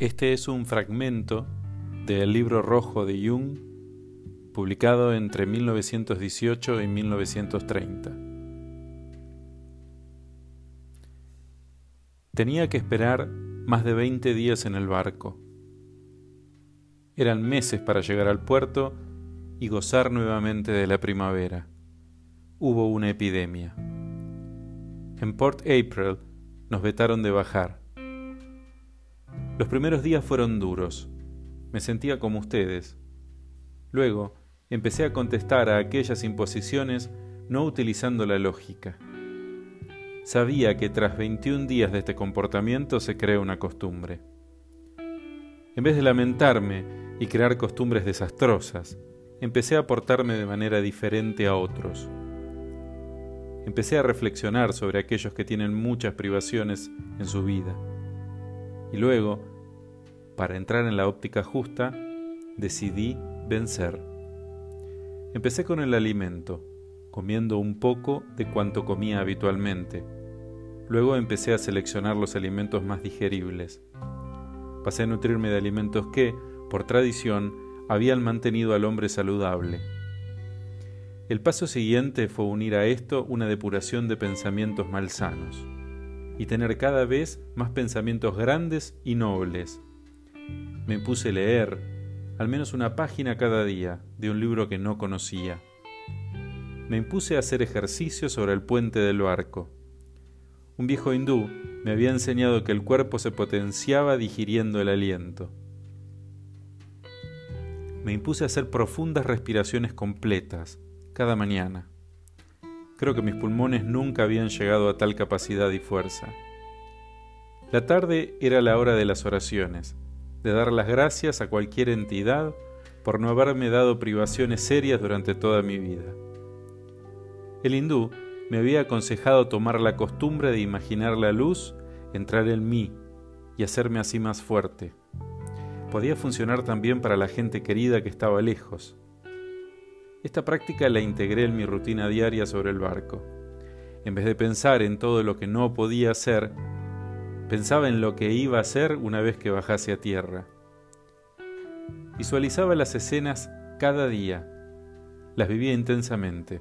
Este es un fragmento del libro rojo de Jung, publicado entre 1918 y 1930. Tenía que esperar más de 20 días en el barco. Eran meses para llegar al puerto y gozar nuevamente de la primavera. Hubo una epidemia. En Port April nos vetaron de bajar. Los primeros días fueron duros. Me sentía como ustedes. Luego, empecé a contestar a aquellas imposiciones no utilizando la lógica. Sabía que tras 21 días de este comportamiento se crea una costumbre. En vez de lamentarme y crear costumbres desastrosas, empecé a portarme de manera diferente a otros. Empecé a reflexionar sobre aquellos que tienen muchas privaciones en su vida. Y luego, para entrar en la óptica justa, decidí vencer. Empecé con el alimento, comiendo un poco de cuanto comía habitualmente. Luego empecé a seleccionar los alimentos más digeribles. Pasé a nutrirme de alimentos que, por tradición, habían mantenido al hombre saludable. El paso siguiente fue unir a esto una depuración de pensamientos malsanos y tener cada vez más pensamientos grandes y nobles. Me puse a leer al menos una página cada día de un libro que no conocía. Me impuse a hacer ejercicio sobre el puente del barco. Un viejo hindú me había enseñado que el cuerpo se potenciaba digiriendo el aliento. Me impuse a hacer profundas respiraciones completas cada mañana. Creo que mis pulmones nunca habían llegado a tal capacidad y fuerza. La tarde era la hora de las oraciones, de dar las gracias a cualquier entidad por no haberme dado privaciones serias durante toda mi vida. El hindú me había aconsejado tomar la costumbre de imaginar la luz entrar en mí y hacerme así más fuerte. Podía funcionar también para la gente querida que estaba lejos. Esta práctica la integré en mi rutina diaria sobre el barco. En vez de pensar en todo lo que no podía hacer, pensaba en lo que iba a hacer una vez que bajase a tierra. Visualizaba las escenas cada día, las vivía intensamente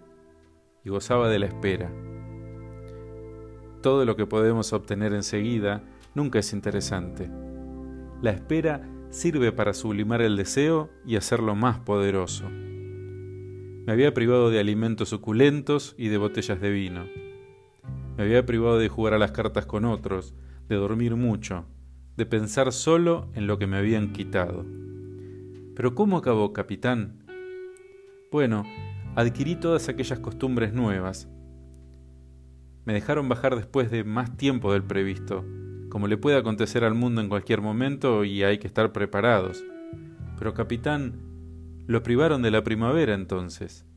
y gozaba de la espera. Todo lo que podemos obtener enseguida nunca es interesante. La espera sirve para sublimar el deseo y hacerlo más poderoso. Me había privado de alimentos suculentos y de botellas de vino. Me había privado de jugar a las cartas con otros, de dormir mucho, de pensar solo en lo que me habían quitado. Pero ¿cómo acabó, capitán? Bueno, adquirí todas aquellas costumbres nuevas. Me dejaron bajar después de más tiempo del previsto, como le puede acontecer al mundo en cualquier momento y hay que estar preparados. Pero capitán, lo privaron de la primavera entonces.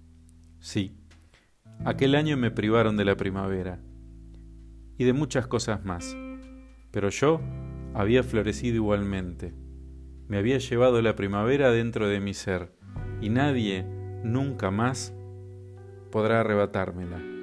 Sí, aquel año me privaron de la primavera y de muchas cosas más. Pero yo había florecido igualmente. Me había llevado la primavera dentro de mi ser y nadie nunca más podrá arrebatármela.